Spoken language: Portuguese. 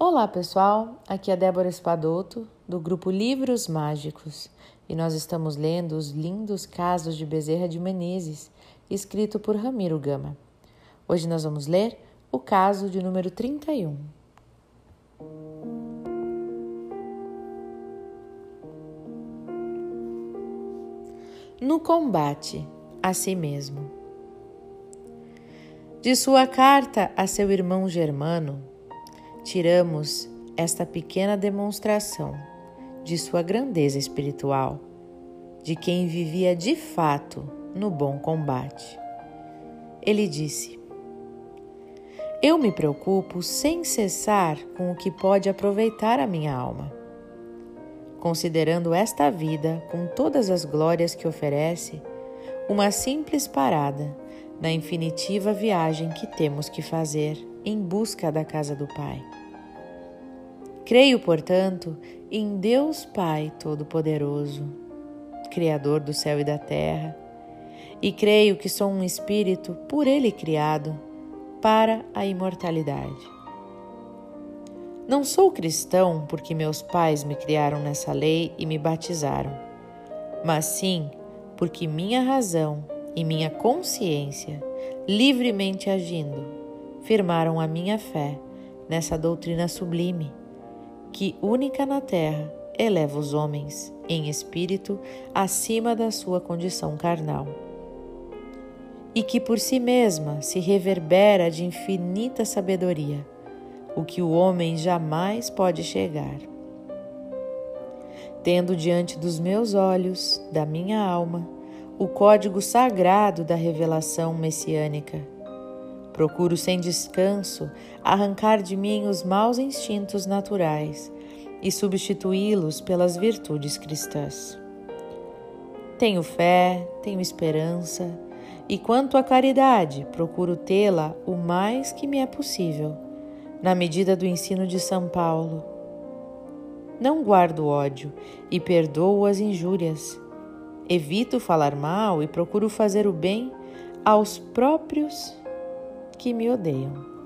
Olá pessoal, aqui é Débora Espadoto do grupo Livros Mágicos e nós estamos lendo os lindos casos de Bezerra de Menezes, escrito por Ramiro Gama. Hoje nós vamos ler o caso de número 31. No combate a si mesmo. De sua carta a seu irmão Germano, tiramos esta pequena demonstração de sua grandeza espiritual, de quem vivia de fato no bom combate. Ele disse: Eu me preocupo sem cessar com o que pode aproveitar a minha alma. Considerando esta vida, com todas as glórias que oferece, uma simples parada na infinitiva viagem que temos que fazer em busca da casa do Pai. Creio, portanto, em Deus Pai Todo-Poderoso, Criador do céu e da terra, e creio que sou um espírito por Ele criado para a imortalidade. Não sou cristão porque meus pais me criaram nessa lei e me batizaram, mas sim porque minha razão e minha consciência, livremente agindo, firmaram a minha fé nessa doutrina sublime que, única na terra, eleva os homens, em espírito, acima da sua condição carnal. E que por si mesma se reverbera de infinita sabedoria, o que o homem jamais pode chegar. Tendo diante dos meus olhos, da minha alma, o código sagrado da revelação messiânica, Procuro sem descanso arrancar de mim os maus instintos naturais e substituí-los pelas virtudes cristãs. Tenho fé, tenho esperança, e quanto à caridade, procuro tê-la o mais que me é possível, na medida do ensino de São Paulo. Não guardo ódio e perdoo as injúrias. Evito falar mal e procuro fazer o bem aos próprios que me odeiam.